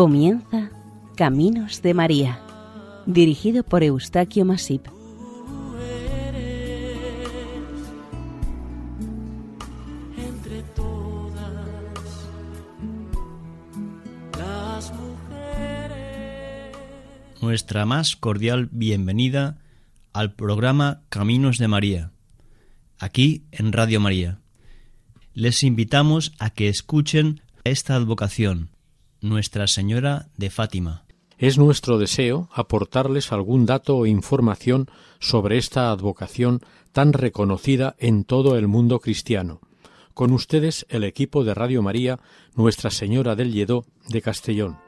Comienza Caminos de María, dirigido por Eustaquio Masip. entre todas las mujeres. nuestra más cordial bienvenida al programa Caminos de María, aquí en Radio María. Les invitamos a que escuchen esta advocación, Nuestra Señora de Fátima. Es nuestro deseo aportarles algún dato o información sobre esta advocación tan reconocida en todo el mundo cristiano. Con ustedes el equipo de Radio María, Nuestra Señora del Lledó de Castellón.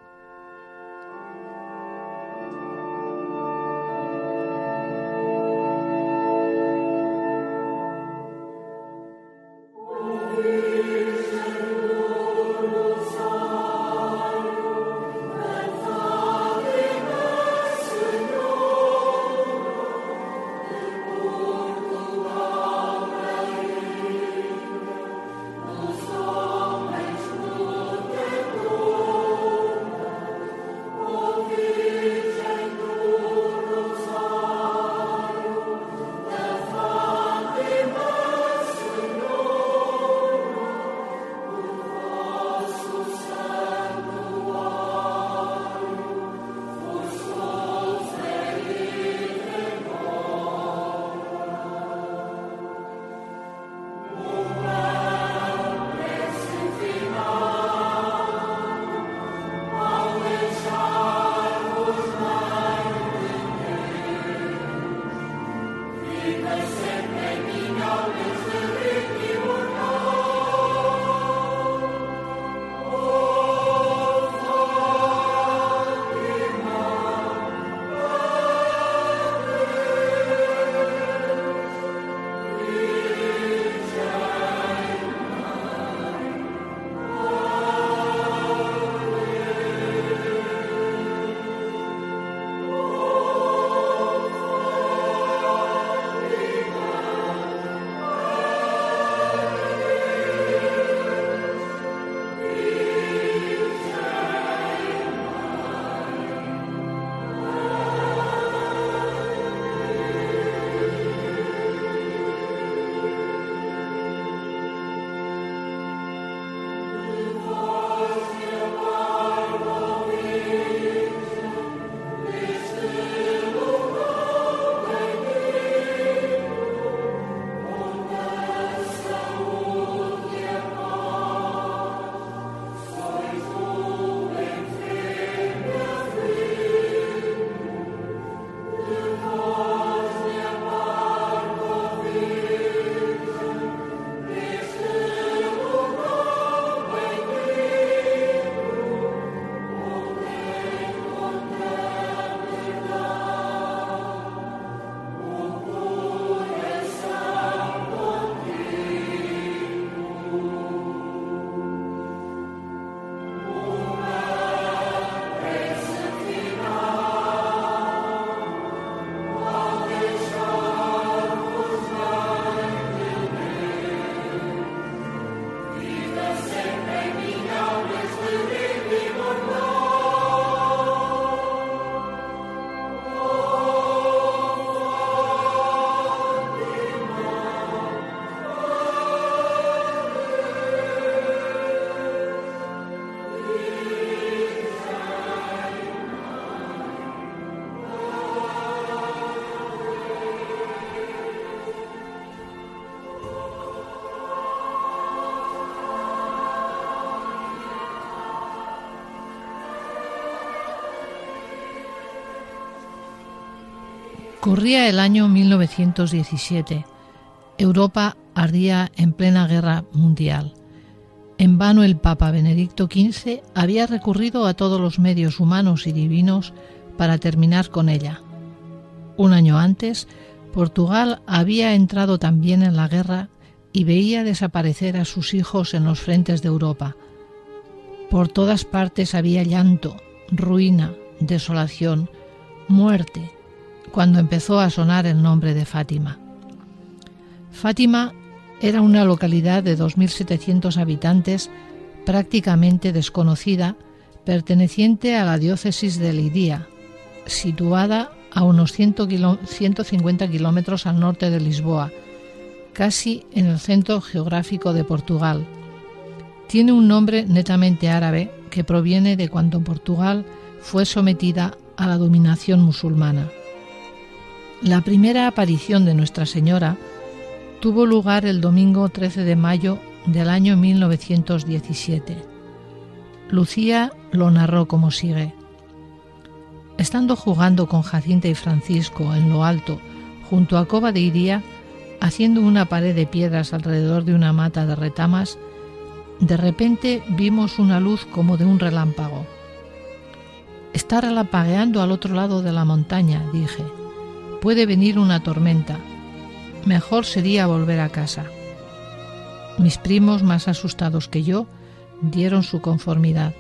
Corría el año 1917. Europa ardía en plena guerra mundial. En vano el Papa Benedicto XV había recurrido a todos los medios humanos y divinos para terminar con ella. Un año antes, Portugal había entrado también en la guerra y veía desaparecer a sus hijos en los frentes de Europa. Por todas partes había llanto, ruina, desolación, muerte, cuando empezó a sonar el nombre de Fátima. Fátima era una localidad de 2.700 habitantes prácticamente desconocida, perteneciente a la diócesis de Lidia, situada a unos 150 kilómetros al norte de Lisboa, casi en el centro geográfico de Portugal. Tiene un nombre netamente árabe que proviene de cuando Portugal fue sometida a la dominación musulmana. La primera aparición de Nuestra Señora tuvo lugar el domingo 13 de mayo del año 1917. Lucía lo narró como sigue. Estando jugando con Jacinta y Francisco en lo alto, junto a Cova de Iría, haciendo una pared de piedras alrededor de una mata de retamas, de repente vimos una luz como de un relámpago. Está relampagueando al otro lado de la montaña, dije. Puede venir una tormenta. Mejor sería volver a casa. Mis primos, más asustados que yo, dieron su conformidad.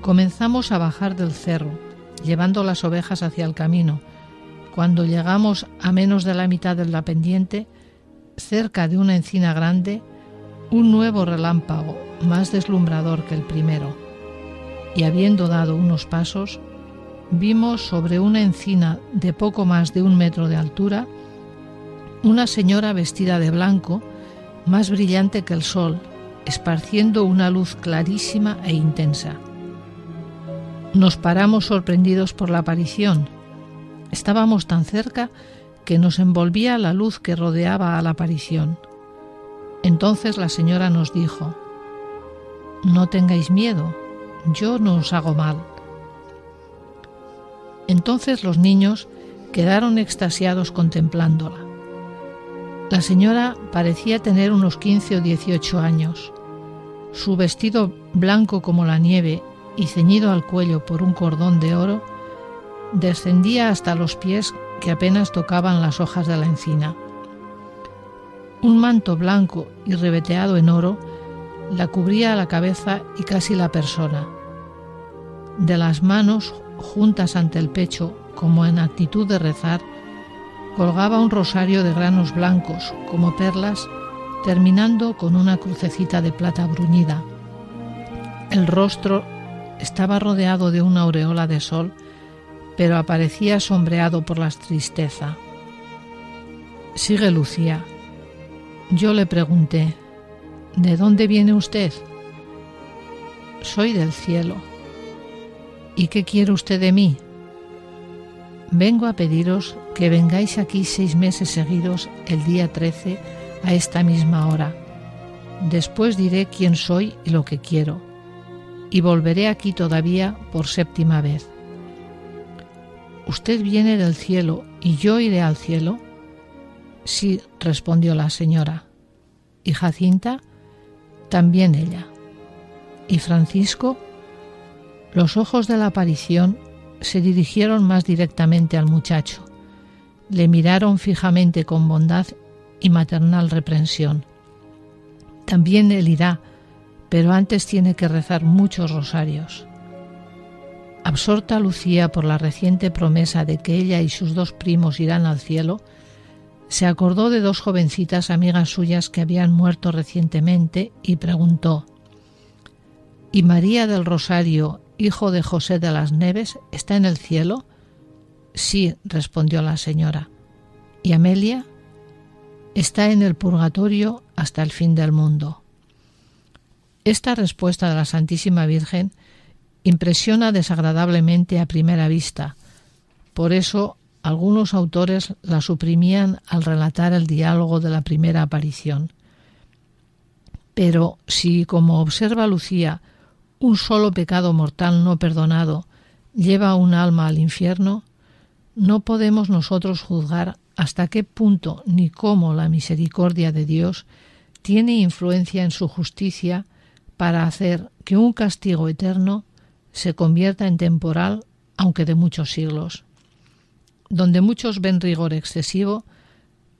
Comenzamos a bajar del cerro llevando las ovejas hacia el camino. Cuando llegamos a menos de la mitad de la pendiente, cerca de una encina grande, un nuevo relámpago, más deslumbrador que el primero. Y habiendo dado unos pasos, vimos sobre una encina de poco más de un metro de altura una señora vestida de blanco, más brillante que el sol, esparciendo una luz clarísima e intensa. Nos paramos sorprendidos por la aparición. Estábamos tan cerca que nos envolvía la luz que rodeaba a la aparición. Entonces la señora nos dijo, No tengáis miedo, yo no os hago mal. Entonces los niños quedaron extasiados contemplándola. La señora parecía tener unos 15 o 18 años. Su vestido blanco como la nieve y ceñido al cuello por un cordón de oro, descendía hasta los pies que apenas tocaban las hojas de la encina. Un manto blanco y reveteado en oro la cubría la cabeza y casi la persona. De las manos, juntas ante el pecho, como en actitud de rezar, colgaba un rosario de granos blancos, como perlas, terminando con una crucecita de plata bruñida. El rostro estaba rodeado de una aureola de sol, pero aparecía sombreado por la tristeza. Sigue Lucía. Yo le pregunté, ¿de dónde viene usted? Soy del cielo. ¿Y qué quiere usted de mí? Vengo a pediros que vengáis aquí seis meses seguidos el día 13 a esta misma hora. Después diré quién soy y lo que quiero y volveré aquí todavía por séptima vez. ¿Usted viene del cielo y yo iré al cielo? Sí, respondió la señora. ¿Y Jacinta? También ella. ¿Y Francisco? Los ojos de la aparición se dirigieron más directamente al muchacho. Le miraron fijamente con bondad y maternal reprensión. También él irá, pero antes tiene que rezar muchos rosarios. Absorta Lucía por la reciente promesa de que ella y sus dos primos irán al cielo, se acordó de dos jovencitas amigas suyas que habían muerto recientemente y preguntó ¿Y María del Rosario, hijo de José de las Neves, está en el cielo? Sí, respondió la señora. ¿Y Amelia? Está en el purgatorio hasta el fin del mundo. Esta respuesta de la Santísima Virgen impresiona desagradablemente a primera vista. Por eso algunos autores la suprimían al relatar el diálogo de la primera aparición. Pero si, como observa Lucía, un solo pecado mortal no perdonado lleva un alma al infierno, no podemos nosotros juzgar hasta qué punto ni cómo la misericordia de Dios tiene influencia en su justicia para hacer que un castigo eterno se convierta en temporal, aunque de muchos siglos. Donde muchos ven rigor excesivo,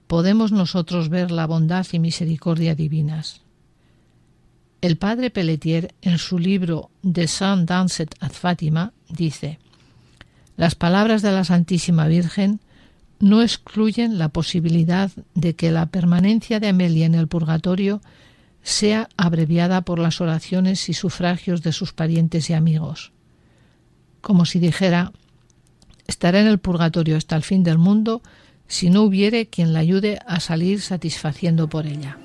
podemos nosotros ver la bondad y misericordia divinas. El padre Pelletier, en su libro De Saint Dancet ad Fatima, dice: Las palabras de la Santísima Virgen no excluyen la posibilidad de que la permanencia de Amelia en el purgatorio sea abreviada por las oraciones y sufragios de sus parientes y amigos. Como si dijera, estará en el purgatorio hasta el fin del mundo si no hubiere quien la ayude a salir satisfaciendo por ella.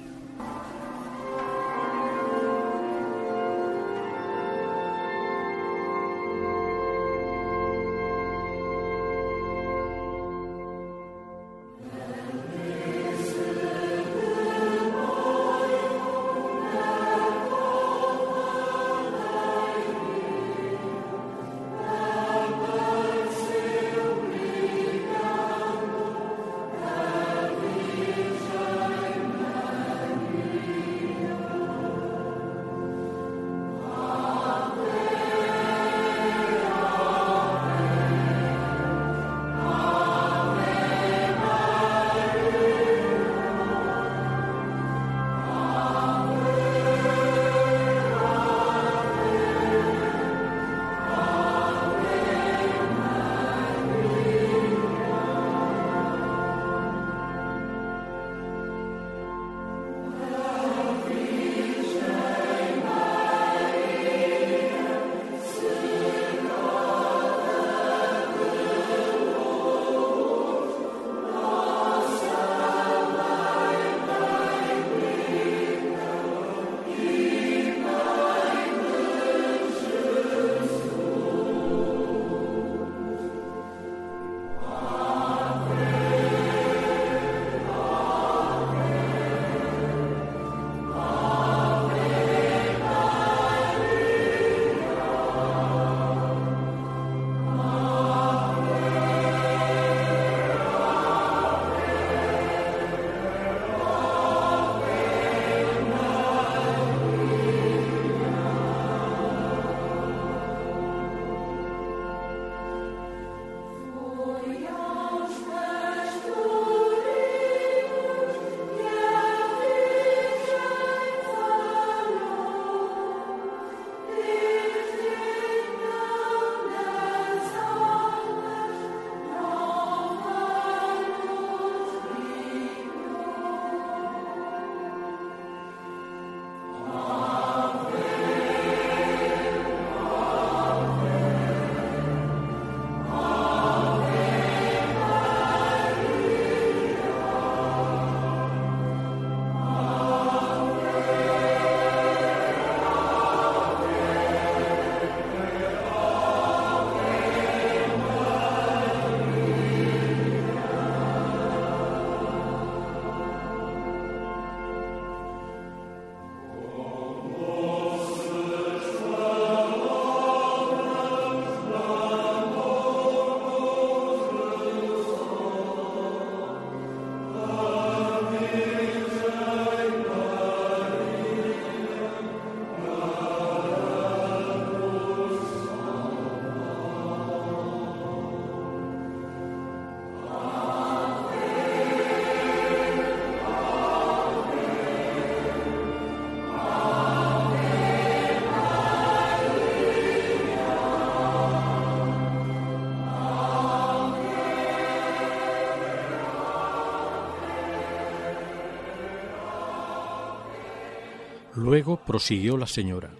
Luego prosiguió la señora.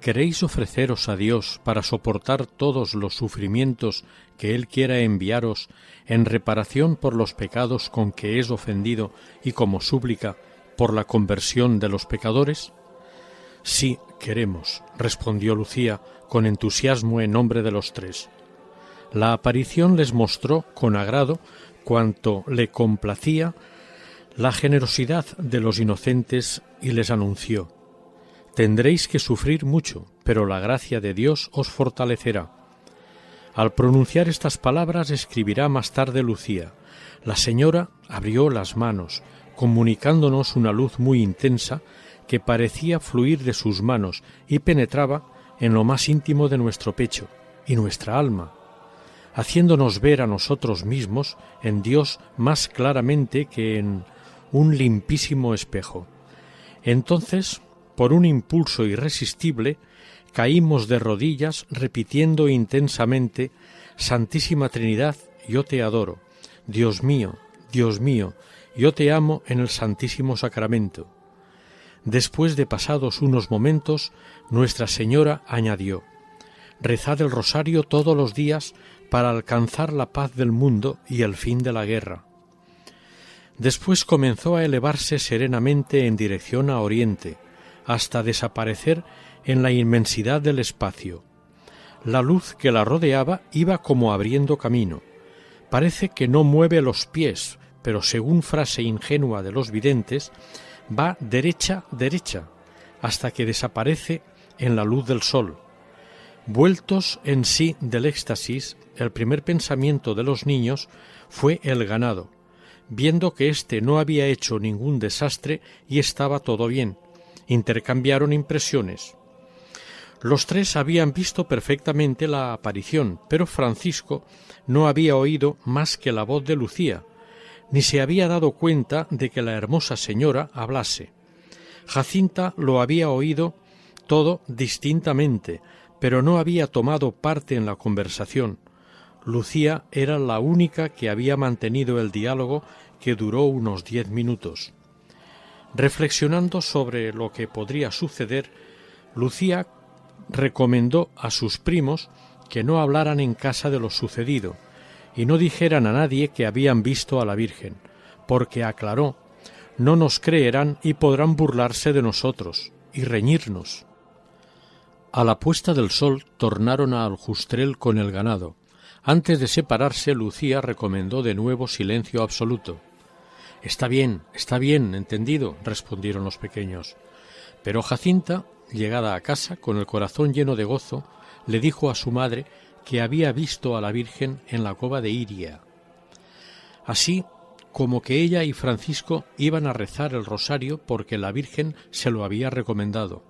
¿Queréis ofreceros a Dios para soportar todos los sufrimientos que Él quiera enviaros en reparación por los pecados con que es ofendido y como súplica por la conversión de los pecadores? Sí, queremos, respondió Lucía con entusiasmo en nombre de los tres. La aparición les mostró con agrado cuanto le complacía la generosidad de los inocentes y les anunció Tendréis que sufrir mucho, pero la gracia de Dios os fortalecerá. Al pronunciar estas palabras escribirá más tarde Lucía. La señora abrió las manos, comunicándonos una luz muy intensa que parecía fluir de sus manos y penetraba en lo más íntimo de nuestro pecho y nuestra alma, haciéndonos ver a nosotros mismos en Dios más claramente que en un limpísimo espejo. Entonces, por un impulso irresistible, caímos de rodillas repitiendo intensamente Santísima Trinidad, yo te adoro. Dios mío, Dios mío, yo te amo en el Santísimo Sacramento. Después de pasados unos momentos, Nuestra Señora añadió, Rezad el rosario todos los días para alcanzar la paz del mundo y el fin de la guerra. Después comenzó a elevarse serenamente en dirección a Oriente, hasta desaparecer en la inmensidad del espacio. La luz que la rodeaba iba como abriendo camino. Parece que no mueve los pies, pero según frase ingenua de los videntes, va derecha, derecha, hasta que desaparece en la luz del sol. Vueltos en sí del éxtasis, el primer pensamiento de los niños fue el ganado, viendo que éste no había hecho ningún desastre y estaba todo bien. Intercambiaron impresiones. Los tres habían visto perfectamente la aparición, pero Francisco no había oído más que la voz de Lucía, ni se había dado cuenta de que la hermosa señora hablase. Jacinta lo había oído todo distintamente, pero no había tomado parte en la conversación. Lucía era la única que había mantenido el diálogo que duró unos diez minutos. Reflexionando sobre lo que podría suceder, Lucía recomendó a sus primos que no hablaran en casa de lo sucedido y no dijeran a nadie que habían visto a la Virgen, porque aclaró no nos creerán y podrán burlarse de nosotros y reñirnos. A la puesta del sol tornaron a Aljustrel con el ganado. Antes de separarse, Lucía recomendó de nuevo silencio absoluto. Está bien, está bien, entendido, respondieron los pequeños. Pero Jacinta llegada a casa, con el corazón lleno de gozo, le dijo a su madre que había visto a la Virgen en la cova de Iria. Así como que ella y Francisco iban a rezar el rosario porque la Virgen se lo había recomendado.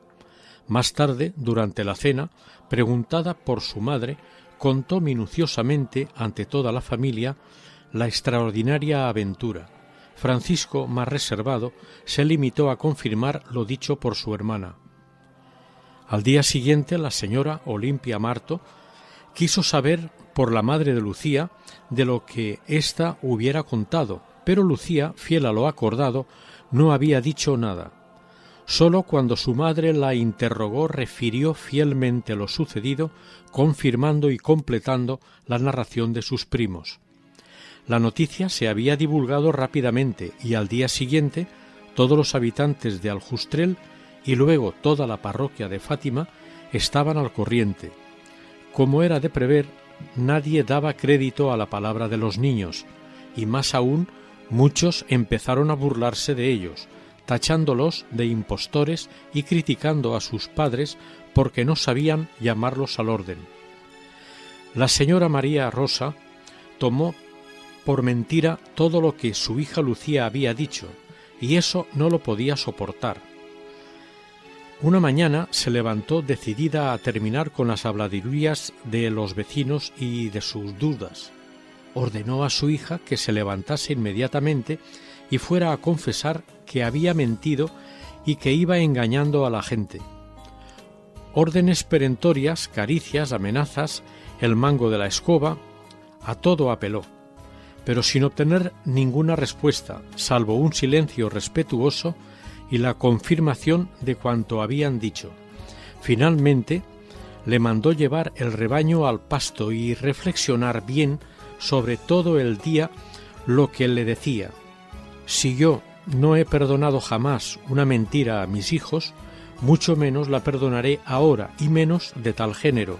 Más tarde, durante la cena, preguntada por su madre, contó minuciosamente ante toda la familia la extraordinaria aventura. Francisco, más reservado, se limitó a confirmar lo dicho por su hermana. Al día siguiente la señora Olimpia Marto quiso saber por la madre de Lucía de lo que ésta hubiera contado, pero Lucía, fiel a lo acordado, no había dicho nada. Sólo cuando su madre la interrogó refirió fielmente lo sucedido, confirmando y completando la narración de sus primos. La noticia se había divulgado rápidamente y al día siguiente todos los habitantes de Aljustrel y luego toda la parroquia de Fátima estaban al corriente. Como era de prever, nadie daba crédito a la palabra de los niños, y más aún muchos empezaron a burlarse de ellos, tachándolos de impostores y criticando a sus padres porque no sabían llamarlos al orden. La señora María Rosa tomó por mentira todo lo que su hija Lucía había dicho, y eso no lo podía soportar. Una mañana se levantó decidida a terminar con las habladurías de los vecinos y de sus dudas. Ordenó a su hija que se levantase inmediatamente y fuera a confesar que había mentido y que iba engañando a la gente. Órdenes perentorias, caricias, amenazas, el mango de la escoba, a todo apeló, pero sin obtener ninguna respuesta, salvo un silencio respetuoso y la confirmación de cuanto habían dicho. Finalmente, le mandó llevar el rebaño al pasto y reflexionar bien sobre todo el día lo que le decía. Si yo no he perdonado jamás una mentira a mis hijos, mucho menos la perdonaré ahora y menos de tal género.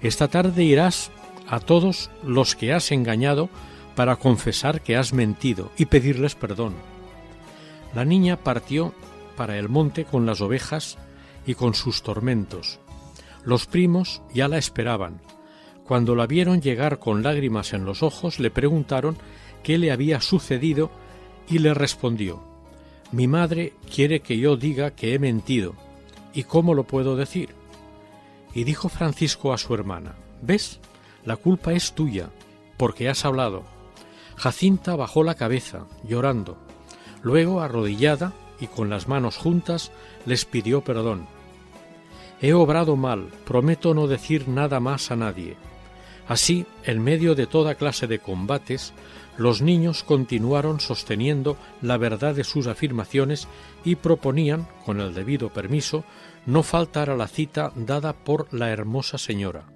Esta tarde irás a todos los que has engañado para confesar que has mentido y pedirles perdón. La niña partió para el monte con las ovejas y con sus tormentos. Los primos ya la esperaban. Cuando la vieron llegar con lágrimas en los ojos, le preguntaron qué le había sucedido y le respondió Mi madre quiere que yo diga que he mentido. ¿Y cómo lo puedo decir? Y dijo Francisco a su hermana ¿Ves? La culpa es tuya, porque has hablado. Jacinta bajó la cabeza, llorando. Luego, arrodillada y con las manos juntas, les pidió perdón. He obrado mal, prometo no decir nada más a nadie. Así, en medio de toda clase de combates, los niños continuaron sosteniendo la verdad de sus afirmaciones y proponían, con el debido permiso, no faltar a la cita dada por la hermosa señora.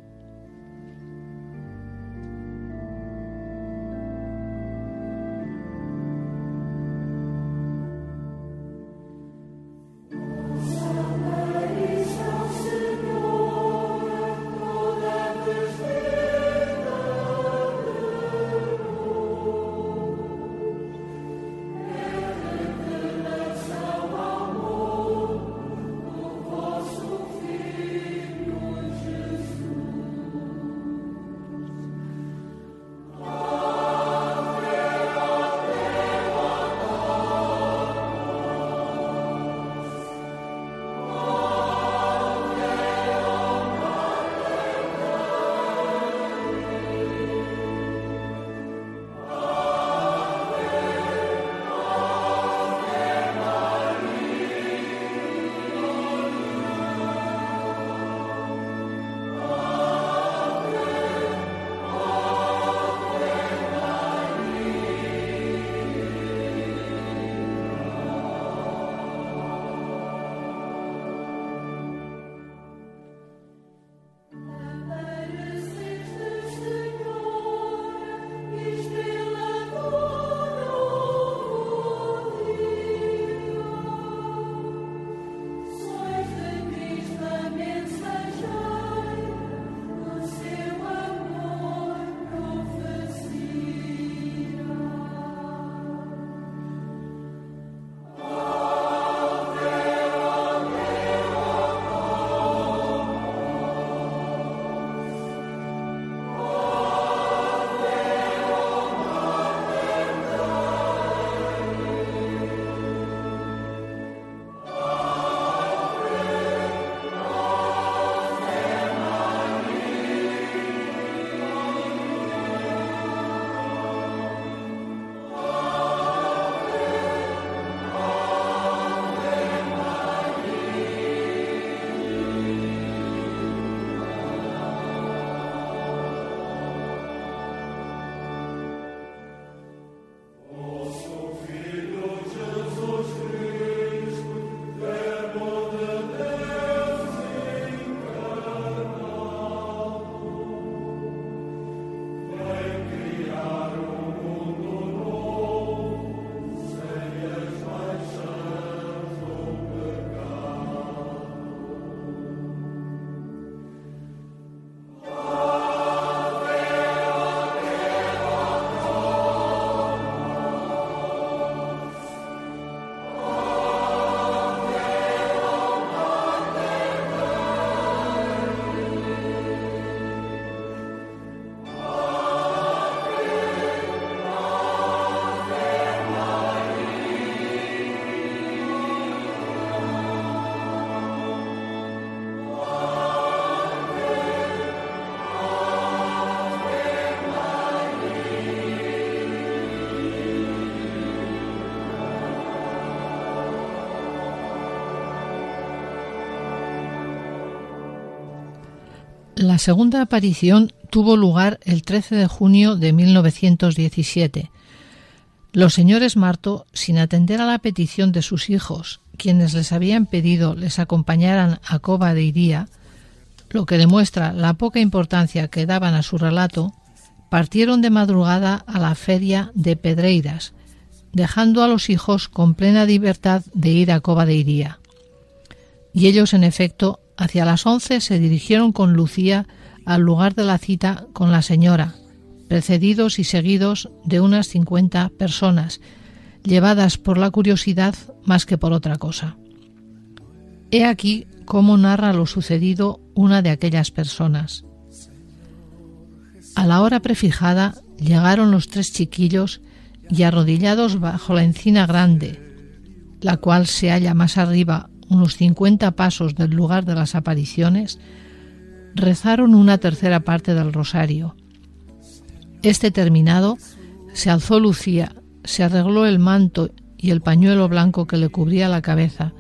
La segunda aparición tuvo lugar el 13 de junio de 1917. Los señores Marto, sin atender a la petición de sus hijos, quienes les habían pedido les acompañaran a Coba de Iría, lo que demuestra la poca importancia que daban a su relato, partieron de madrugada a la feria de Pedreiras, dejando a los hijos con plena libertad de ir a Coba de Iría. Y ellos, en efecto, Hacia las once se dirigieron con Lucía al lugar de la cita con la señora, precedidos y seguidos de unas cincuenta personas, llevadas por la curiosidad más que por otra cosa. He aquí cómo narra lo sucedido una de aquellas personas. A la hora prefijada llegaron los tres chiquillos y arrodillados bajo la encina grande, la cual se halla más arriba unos cincuenta pasos del lugar de las apariciones, rezaron una tercera parte del rosario. Este terminado, se alzó Lucía, se arregló el manto y el pañuelo blanco que le cubría la cabeza,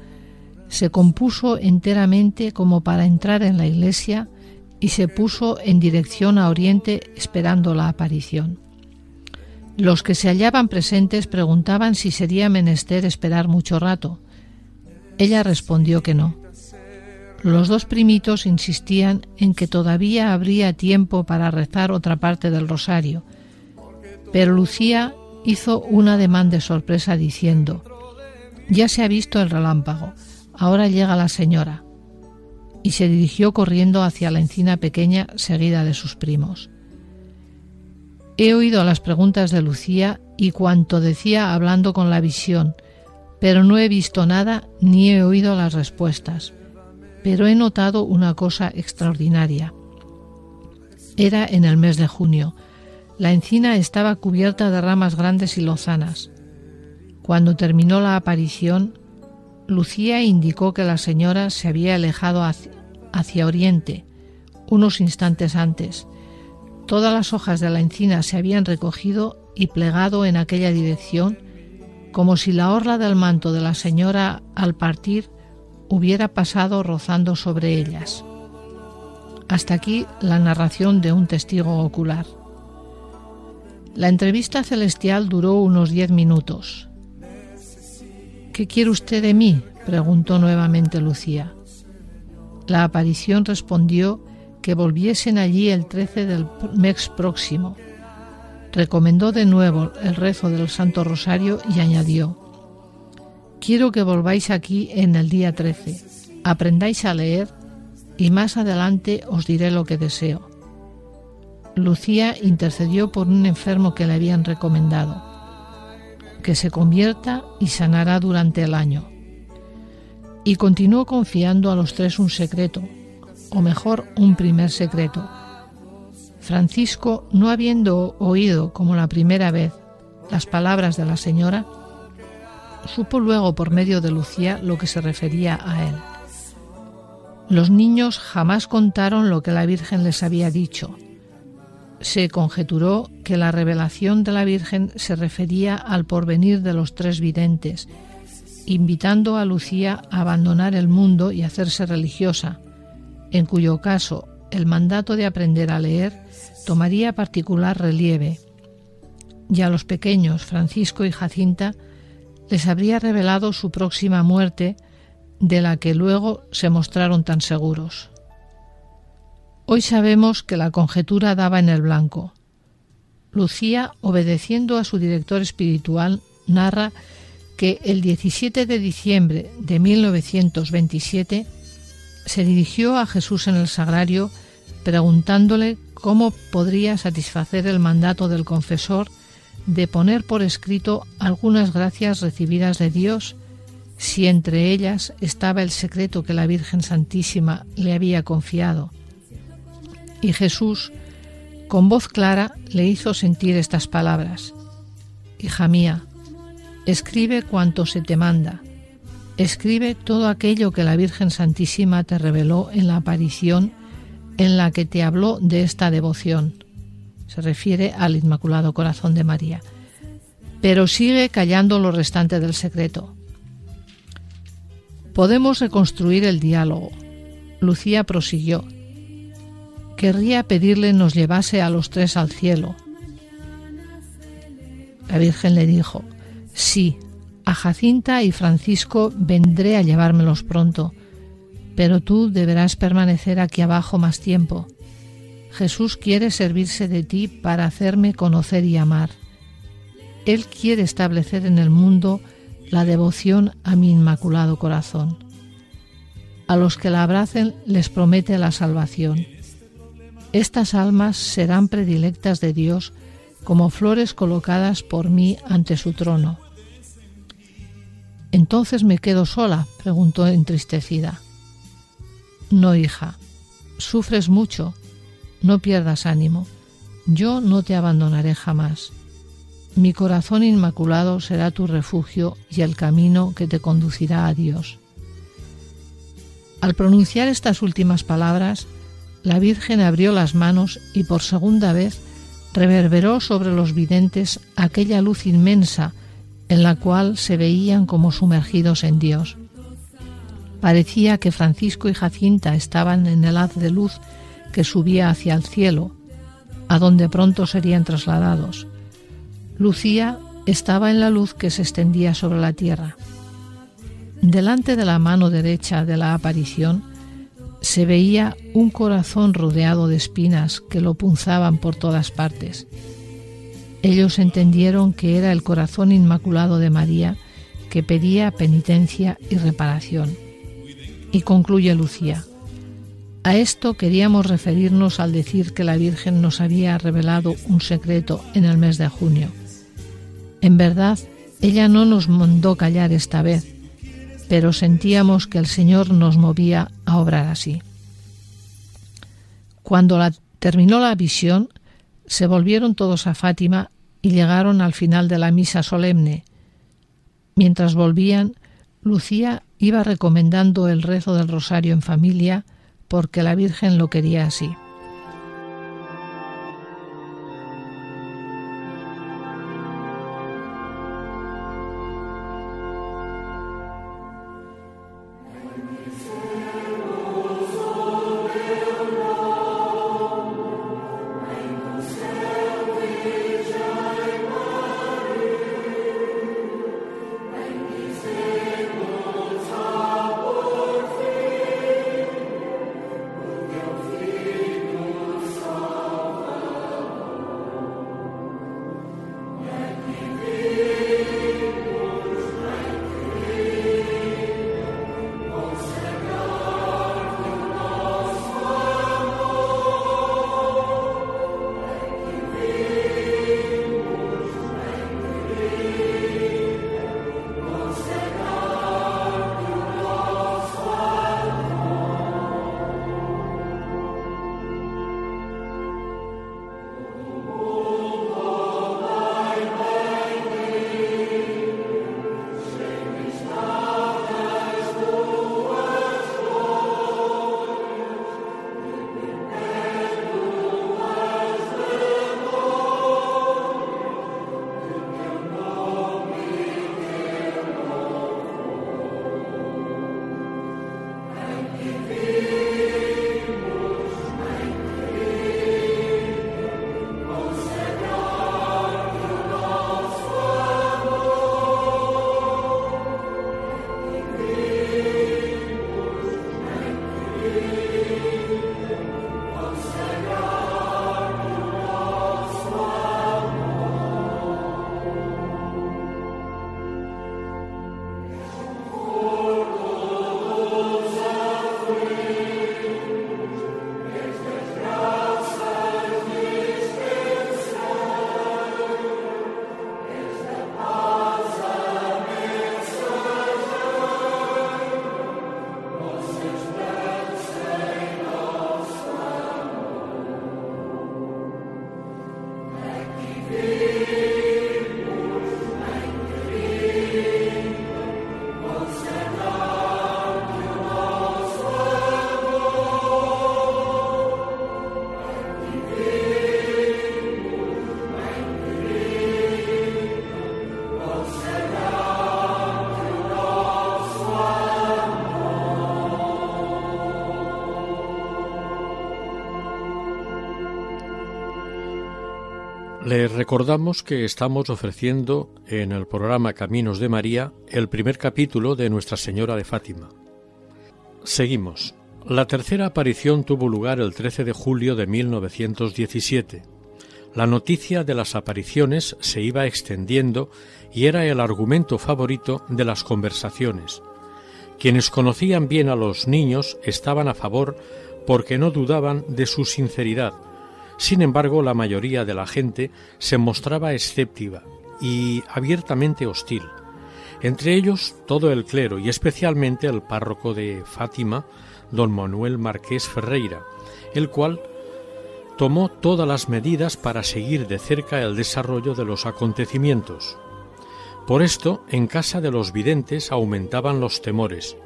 se compuso enteramente como para entrar en la iglesia y se puso en dirección a oriente esperando la aparición. Los que se hallaban presentes preguntaban si sería menester esperar mucho rato. Ella respondió que no. Los dos primitos insistían en que todavía habría tiempo para rezar otra parte del rosario, pero Lucía hizo un ademán de sorpresa diciendo, Ya se ha visto el relámpago, ahora llega la señora, y se dirigió corriendo hacia la encina pequeña seguida de sus primos. He oído las preguntas de Lucía y cuanto decía hablando con la visión, pero no he visto nada ni he oído las respuestas pero he notado una cosa extraordinaria. Era en el mes de junio. La encina estaba cubierta de ramas grandes y lozanas. Cuando terminó la aparición, Lucía indicó que la señora se había alejado hacia, oriente unos instantes antes. Todas las hojas de la encina se habían recogido y plegado en aquella dirección, como si la orla del manto de la señora al partir hubiera pasado rozando sobre ellas. Hasta aquí la narración de un testigo ocular. La entrevista celestial duró unos diez minutos. ¿Qué quiere usted de mí? preguntó nuevamente Lucía. La aparición respondió que volviesen allí el 13 del mes próximo. Recomendó de nuevo el rezo del Santo Rosario y añadió, Quiero que volváis aquí en el día 13, aprendáis a leer y más adelante os diré lo que deseo. Lucía intercedió por un enfermo que le habían recomendado, que se convierta y sanará durante el año. Y continuó confiando a los tres un secreto, o mejor, un primer secreto. Francisco, no habiendo oído como la primera vez las palabras de la señora, Supo luego por medio de Lucía lo que se refería a él. Los niños jamás contaron lo que la Virgen les había dicho. Se conjeturó que la revelación de la Virgen se refería al porvenir de los tres videntes, invitando a Lucía a abandonar el mundo y hacerse religiosa, en cuyo caso el mandato de aprender a leer tomaría particular relieve. Y a los pequeños Francisco y Jacinta les habría revelado su próxima muerte, de la que luego se mostraron tan seguros. Hoy sabemos que la conjetura daba en el blanco. Lucía, obedeciendo a su director espiritual, narra que el 17 de diciembre de 1927 se dirigió a Jesús en el sagrario preguntándole cómo podría satisfacer el mandato del confesor de poner por escrito algunas gracias recibidas de Dios, si entre ellas estaba el secreto que la Virgen Santísima le había confiado. Y Jesús, con voz clara, le hizo sentir estas palabras. Hija mía, escribe cuanto se te manda. Escribe todo aquello que la Virgen Santísima te reveló en la aparición en la que te habló de esta devoción se refiere al Inmaculado Corazón de María. Pero sigue callando lo restante del secreto. Podemos reconstruir el diálogo. Lucía prosiguió. Querría pedirle nos llevase a los tres al cielo. La Virgen le dijo, sí, a Jacinta y Francisco vendré a llevármelos pronto, pero tú deberás permanecer aquí abajo más tiempo. Jesús quiere servirse de ti para hacerme conocer y amar. Él quiere establecer en el mundo la devoción a mi inmaculado corazón. A los que la abracen les promete la salvación. Estas almas serán predilectas de Dios como flores colocadas por mí ante su trono. ¿Entonces me quedo sola? preguntó entristecida. No, hija, sufres mucho no pierdas ánimo, yo no te abandonaré jamás. Mi corazón inmaculado será tu refugio y el camino que te conducirá a Dios. Al pronunciar estas últimas palabras, la Virgen abrió las manos y por segunda vez reverberó sobre los videntes aquella luz inmensa en la cual se veían como sumergidos en Dios. Parecía que Francisco y Jacinta estaban en el haz de luz que subía hacia el cielo, a donde pronto serían trasladados. Lucía estaba en la luz que se extendía sobre la tierra. Delante de la mano derecha de la aparición se veía un corazón rodeado de espinas que lo punzaban por todas partes. Ellos entendieron que era el corazón inmaculado de María que pedía penitencia y reparación. Y concluye Lucía. A esto queríamos referirnos al decir que la Virgen nos había revelado un secreto en el mes de junio. En verdad, ella no nos mandó callar esta vez, pero sentíamos que el Señor nos movía a obrar así. Cuando terminó la visión, se volvieron todos a Fátima y llegaron al final de la misa solemne. Mientras volvían, Lucía iba recomendando el rezo del rosario en familia porque la Virgen lo quería así. Les recordamos que estamos ofreciendo en el programa Caminos de María el primer capítulo de Nuestra Señora de Fátima. Seguimos. La tercera aparición tuvo lugar el 13 de julio de 1917. La noticia de las apariciones se iba extendiendo y era el argumento favorito de las conversaciones. Quienes conocían bien a los niños estaban a favor porque no dudaban de su sinceridad, sin embargo, la mayoría de la gente se mostraba escéptica y abiertamente hostil. Entre ellos todo el clero y especialmente el párroco de Fátima, don Manuel Marqués Ferreira, el cual tomó todas las medidas para seguir de cerca el desarrollo de los acontecimientos. Por esto, en casa de los videntes aumentaban los temores,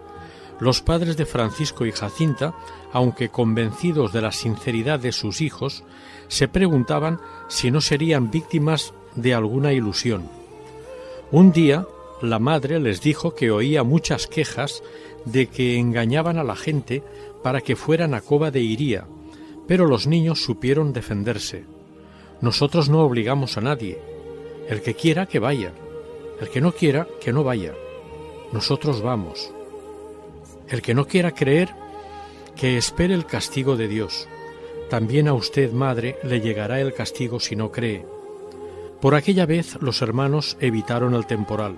los padres de Francisco y Jacinta, aunque convencidos de la sinceridad de sus hijos, se preguntaban si no serían víctimas de alguna ilusión. Un día, la madre les dijo que oía muchas quejas de que engañaban a la gente para que fueran a Cova de Iría, Pero los niños supieron defenderse. Nosotros no obligamos a nadie. El que quiera, que vaya. El que no quiera, que no vaya. Nosotros vamos. El que no quiera creer, que espere el castigo de Dios. También a usted, madre, le llegará el castigo si no cree. Por aquella vez los hermanos evitaron el temporal,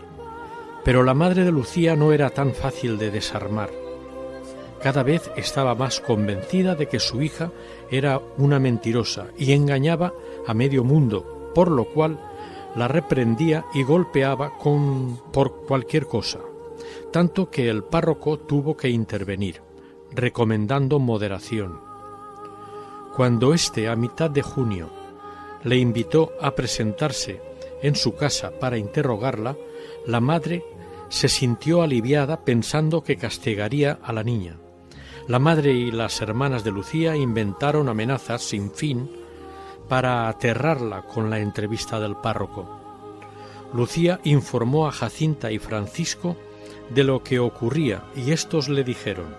pero la madre de Lucía no era tan fácil de desarmar. Cada vez estaba más convencida de que su hija era una mentirosa y engañaba a medio mundo, por lo cual la reprendía y golpeaba con por cualquier cosa, tanto que el párroco tuvo que intervenir, recomendando moderación. Cuando éste, a mitad de junio, le invitó a presentarse en su casa para interrogarla, la madre se sintió aliviada pensando que castigaría a la niña. La madre y las hermanas de Lucía inventaron amenazas sin fin para aterrarla con la entrevista del párroco. Lucía informó a Jacinta y Francisco de lo que ocurría y éstos le dijeron,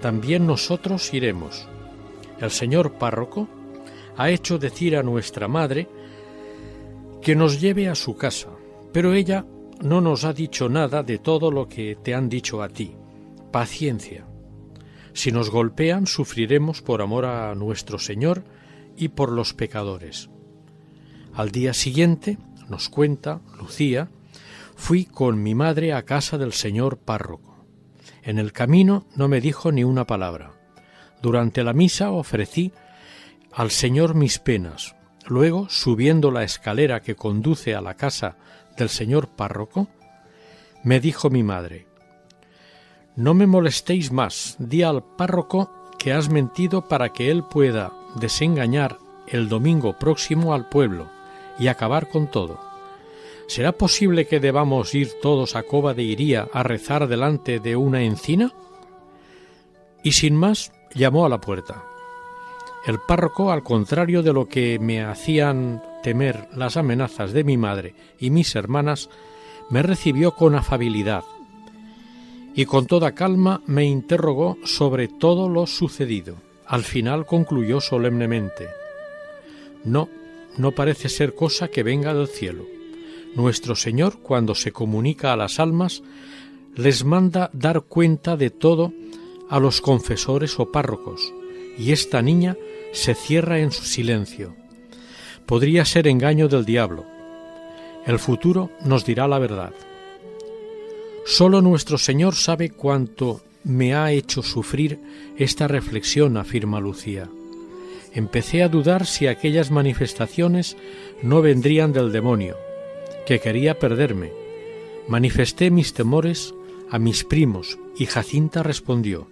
También nosotros iremos. El señor párroco ha hecho decir a nuestra madre que nos lleve a su casa, pero ella no nos ha dicho nada de todo lo que te han dicho a ti. Paciencia. Si nos golpean, sufriremos por amor a nuestro Señor y por los pecadores. Al día siguiente, nos cuenta Lucía, fui con mi madre a casa del señor párroco. En el camino no me dijo ni una palabra. Durante la misa ofrecí al Señor mis penas. Luego, subiendo la escalera que conduce a la casa del señor párroco, me dijo mi madre, No me molestéis más, di al párroco que has mentido para que él pueda desengañar el domingo próximo al pueblo y acabar con todo. ¿Será posible que debamos ir todos a Cova de Iría a rezar delante de una encina? Y sin más, llamó a la puerta. El párroco, al contrario de lo que me hacían temer las amenazas de mi madre y mis hermanas, me recibió con afabilidad y con toda calma me interrogó sobre todo lo sucedido. Al final concluyó solemnemente No, no parece ser cosa que venga del cielo. Nuestro Señor, cuando se comunica a las almas, les manda dar cuenta de todo a los confesores o párrocos, y esta niña se cierra en su silencio. Podría ser engaño del diablo. El futuro nos dirá la verdad. Solo nuestro Señor sabe cuánto me ha hecho sufrir esta reflexión, afirma Lucía. Empecé a dudar si aquellas manifestaciones no vendrían del demonio, que quería perderme. Manifesté mis temores a mis primos y Jacinta respondió,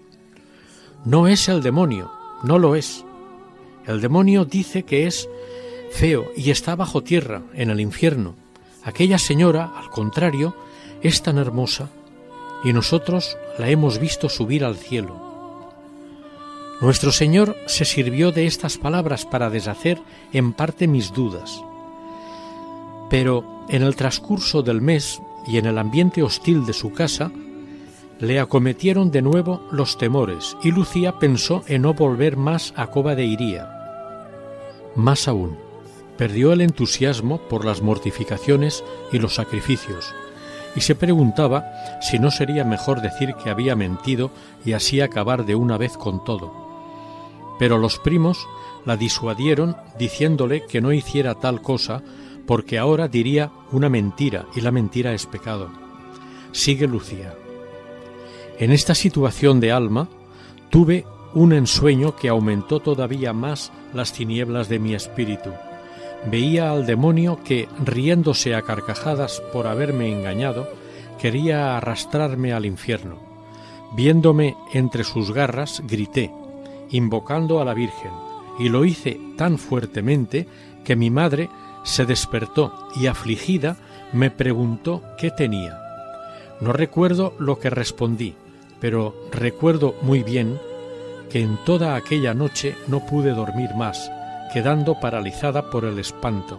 No es el demonio, no lo es. El demonio dice que es feo y está bajo tierra, en el infierno. Aquella señora, al contrario, es tan hermosa y nosotros la hemos visto subir al cielo. Nuestro Señor se sirvió de estas palabras para deshacer en parte mis dudas. Pero en el transcurso del mes y en el ambiente hostil de su casa, le acometieron de nuevo los temores y Lucía pensó en no volver más a Cova de Iría. Más aún, perdió el entusiasmo por las mortificaciones y los sacrificios, y se preguntaba si no sería mejor decir que había mentido y así acabar de una vez con todo. Pero los primos la disuadieron diciéndole que no hiciera tal cosa porque ahora diría una mentira y la mentira es pecado. Sigue Lucía. En esta situación de alma tuve un ensueño que aumentó todavía más las tinieblas de mi espíritu. Veía al demonio que, riéndose a carcajadas por haberme engañado, quería arrastrarme al infierno. Viéndome entre sus garras, grité, invocando a la Virgen, y lo hice tan fuertemente que mi madre se despertó y afligida me preguntó qué tenía. No recuerdo lo que respondí, pero recuerdo muy bien que en toda aquella noche no pude dormir más, quedando paralizada por el espanto.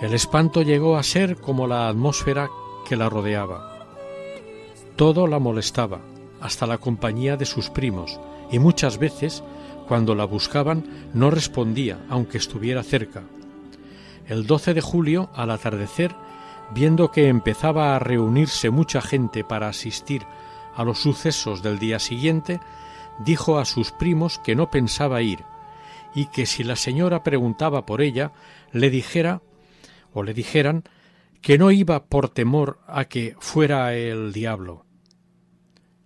El espanto llegó a ser como la atmósfera que la rodeaba. Todo la molestaba, hasta la compañía de sus primos, y muchas veces, cuando la buscaban, no respondía, aunque estuviera cerca. El 12 de julio, al atardecer, viendo que empezaba a reunirse mucha gente para asistir a los sucesos del día siguiente, dijo a sus primos que no pensaba ir, y que si la señora preguntaba por ella, le dijera o le dijeran que no iba por temor a que fuera el diablo.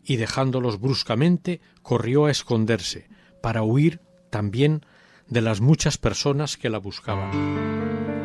Y dejándolos bruscamente, corrió a esconderse, para huir también de las muchas personas que la buscaban.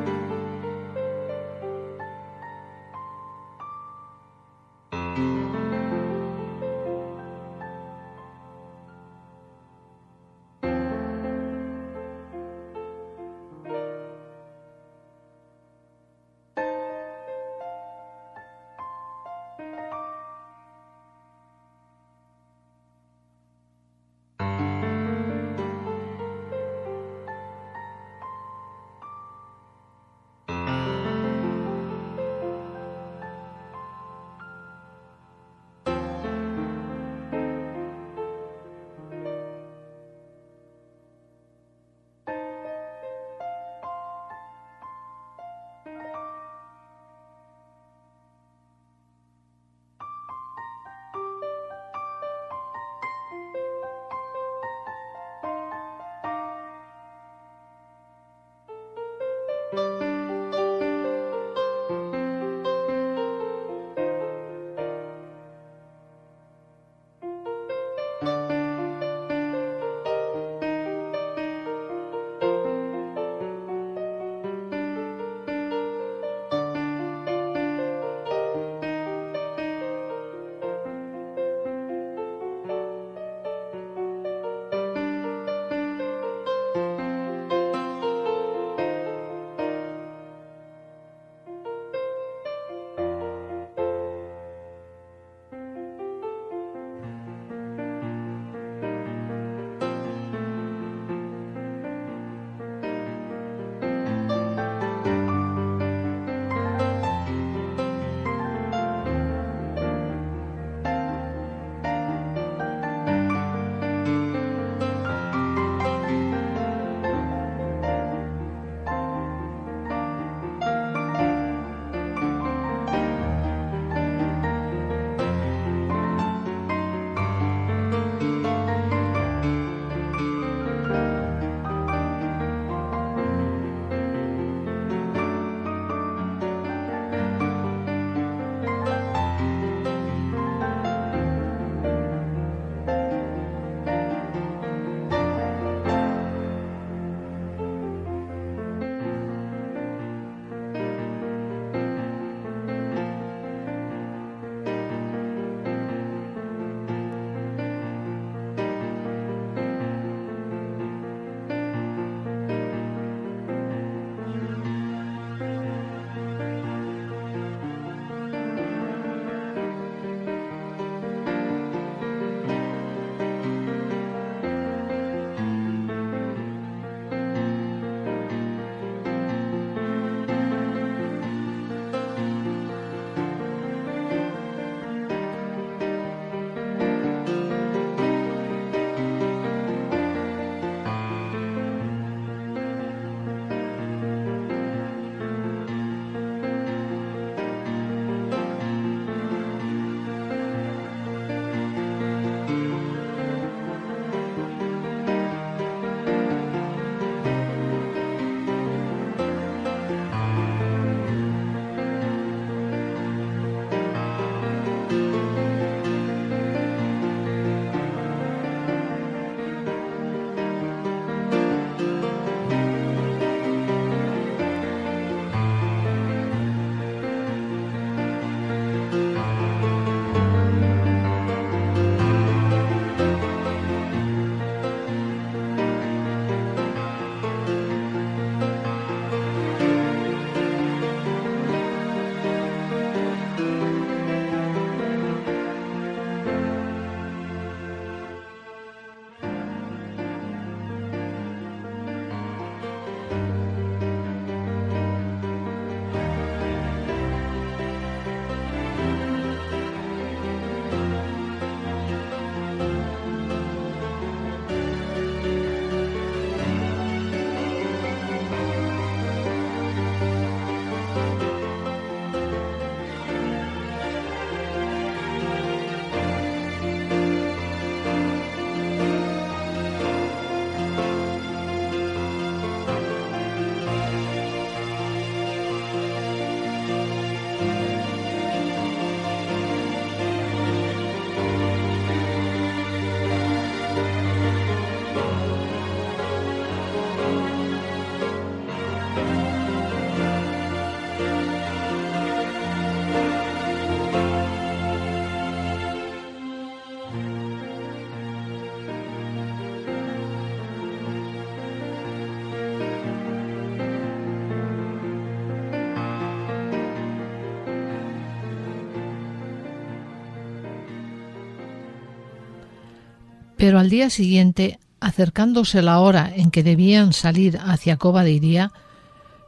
Pero al día siguiente, acercándose la hora en que debían salir hacia Cova de Iría,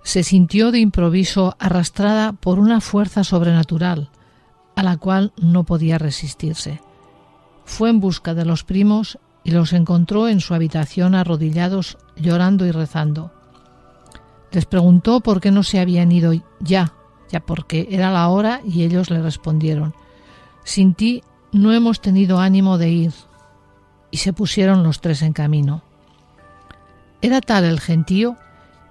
se sintió de improviso arrastrada por una fuerza sobrenatural, a la cual no podía resistirse. Fue en busca de los primos y los encontró en su habitación arrodillados, llorando y rezando. Les preguntó por qué no se habían ido ya, ya porque era la hora y ellos le respondieron, Sin ti no hemos tenido ánimo de ir. Y se pusieron los tres en camino. Era tal el gentío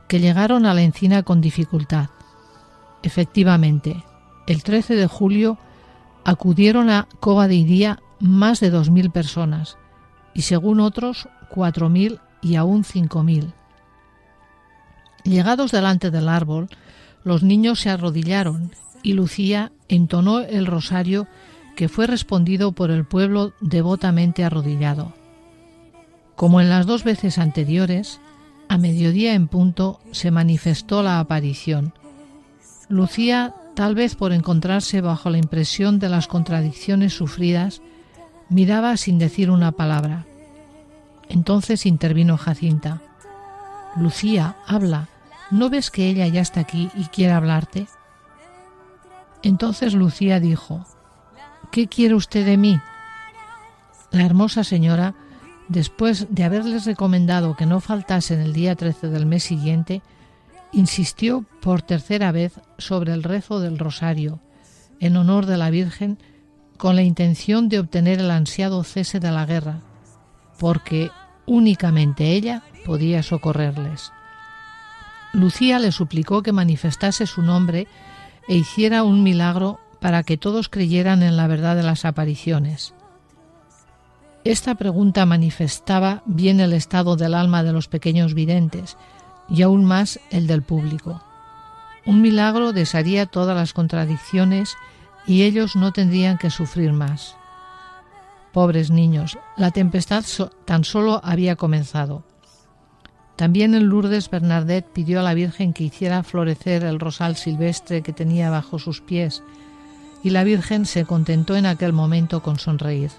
que llegaron a la encina con dificultad. Efectivamente, el 13 de julio acudieron a Cova de Iría más de dos mil personas y según otros cuatro mil y aún cinco mil. Llegados delante del árbol, los niños se arrodillaron y Lucía entonó el rosario que fue respondido por el pueblo devotamente arrodillado. Como en las dos veces anteriores, a mediodía en punto se manifestó la aparición. Lucía, tal vez por encontrarse bajo la impresión de las contradicciones sufridas, miraba sin decir una palabra. Entonces intervino Jacinta. Lucía, habla. ¿No ves que ella ya está aquí y quiere hablarte? Entonces Lucía dijo, ¿Qué quiere usted de mí? La hermosa señora, después de haberles recomendado que no faltasen el día 13 del mes siguiente, insistió por tercera vez sobre el rezo del rosario, en honor de la Virgen, con la intención de obtener el ansiado cese de la guerra, porque únicamente ella podía socorrerles. Lucía le suplicó que manifestase su nombre e hiciera un milagro para que todos creyeran en la verdad de las apariciones. Esta pregunta manifestaba bien el estado del alma de los pequeños videntes y aún más el del público. Un milagro desharía todas las contradicciones y ellos no tendrían que sufrir más. Pobres niños, la tempestad tan solo había comenzado. También en Lourdes Bernardet pidió a la Virgen que hiciera florecer el rosal silvestre que tenía bajo sus pies, y la Virgen se contentó en aquel momento con sonreír.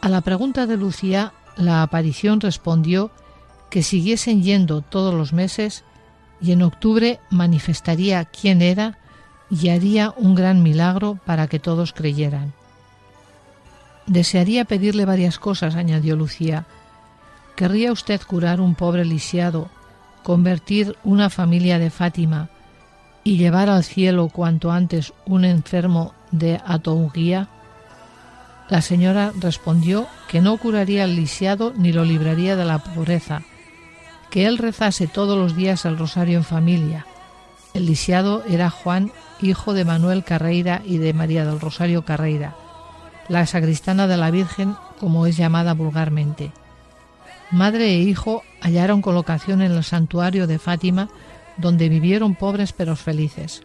A la pregunta de Lucía, la aparición respondió que siguiesen yendo todos los meses y en octubre manifestaría quién era y haría un gran milagro para que todos creyeran. Desearía pedirle varias cosas, añadió Lucía, ¿Querría usted curar un pobre lisiado, convertir una familia de Fátima y llevar al cielo cuanto antes un enfermo de Atouguía? La señora respondió que no curaría al lisiado ni lo libraría de la pobreza, que él rezase todos los días el rosario en familia. El lisiado era Juan, hijo de Manuel Carreira y de María del Rosario Carreira, la sacristana de la Virgen, como es llamada vulgarmente. Madre e hijo hallaron colocación en el santuario de Fátima, donde vivieron pobres pero felices.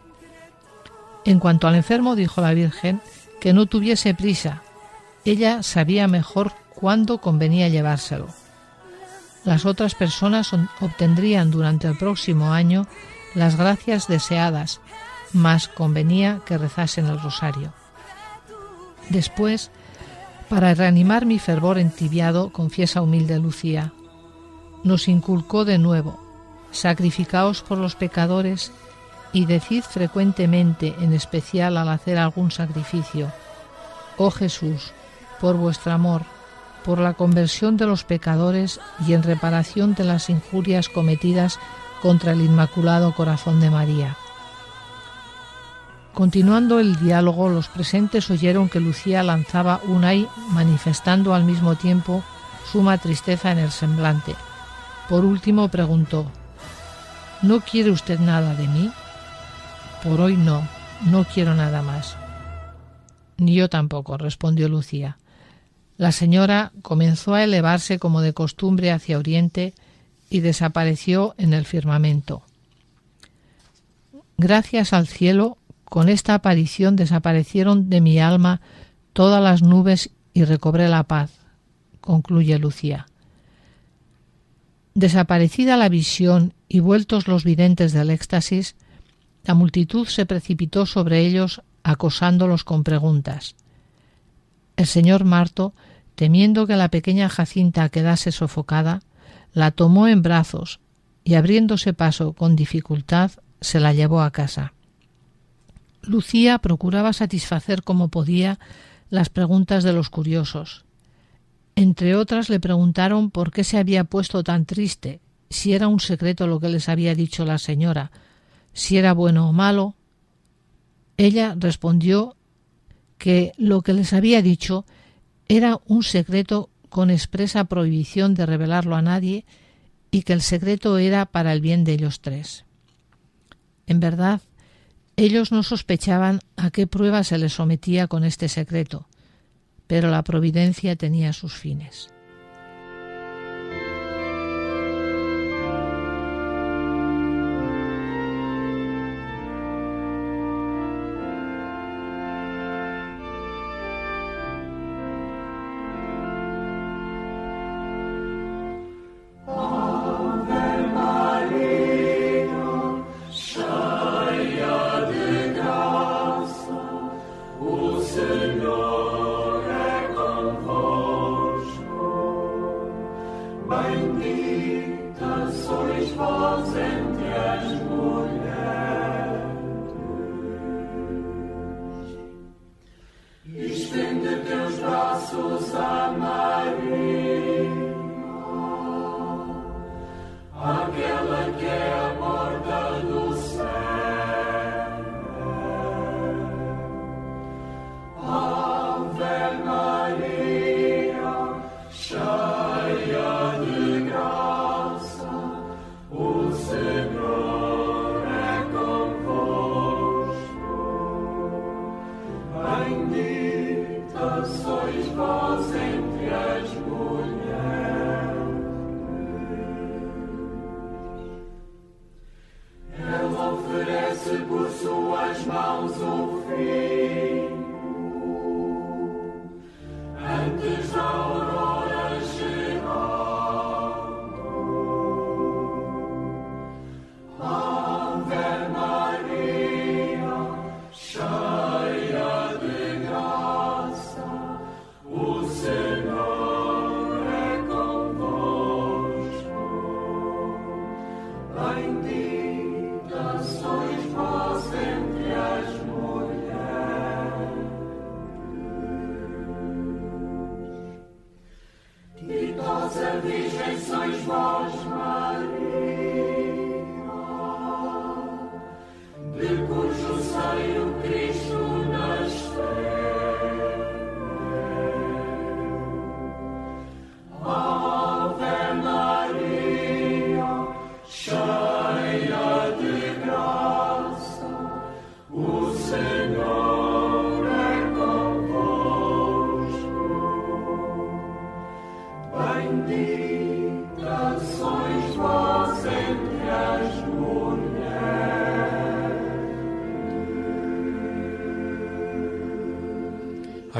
En cuanto al enfermo, dijo la Virgen, que no tuviese prisa. Ella sabía mejor cuándo convenía llevárselo. Las otras personas obtendrían durante el próximo año las gracias deseadas, más convenía que rezasen el rosario. Después, para reanimar mi fervor entibiado, confiesa humilde Lucía, nos inculcó de nuevo, sacrificaos por los pecadores y decid frecuentemente, en especial al hacer algún sacrificio, oh Jesús, por vuestro amor, por la conversión de los pecadores y en reparación de las injurias cometidas contra el Inmaculado Corazón de María. Continuando el diálogo, los presentes oyeron que Lucía lanzaba un ay manifestando al mismo tiempo suma tristeza en el semblante. Por último preguntó, ¿No quiere usted nada de mí? Por hoy no, no quiero nada más. Ni yo tampoco, respondió Lucía. La señora comenzó a elevarse como de costumbre hacia oriente y desapareció en el firmamento. Gracias al cielo con esta aparición desaparecieron de mi alma todas las nubes y recobré la paz, concluye Lucía. Desaparecida la visión y vueltos los videntes del éxtasis, la multitud se precipitó sobre ellos acosándolos con preguntas. El señor Marto, Temiendo que la pequeña Jacinta quedase sofocada, la tomó en brazos y abriéndose paso con dificultad se la llevó a casa. Lucía procuraba satisfacer como podía las preguntas de los curiosos. Entre otras le preguntaron por qué se había puesto tan triste, si era un secreto lo que les había dicho la señora, si era bueno o malo. Ella respondió que lo que les había dicho era un secreto con expresa prohibición de revelarlo a nadie y que el secreto era para el bien de ellos tres. En verdad, ellos no sospechaban a qué prueba se les sometía con este secreto, pero la providencia tenía sus fines. Seigneur.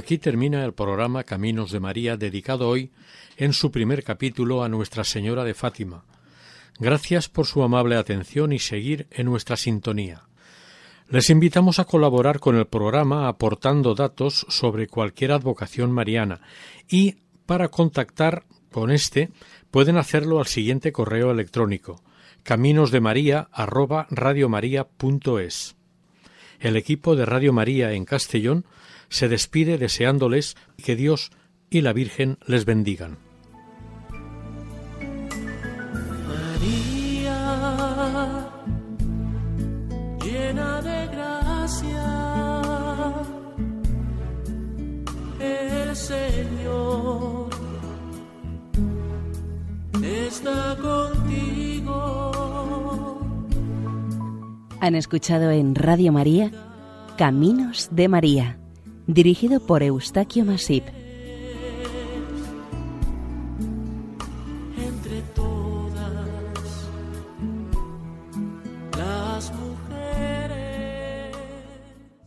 Aquí termina el programa Caminos de María dedicado hoy en su primer capítulo a Nuestra Señora de Fátima. Gracias por su amable atención y seguir en nuestra sintonía. Les invitamos a colaborar con el programa aportando datos sobre cualquier advocación mariana y para contactar con este pueden hacerlo al siguiente correo electrónico caminosdemaria@radiomaria.es. El equipo de Radio María en Castellón se despide deseándoles que Dios y la Virgen les bendigan. María, llena de gracia, el Señor está contigo. Han escuchado en Radio María Caminos de María dirigido por Eustaquio Masip.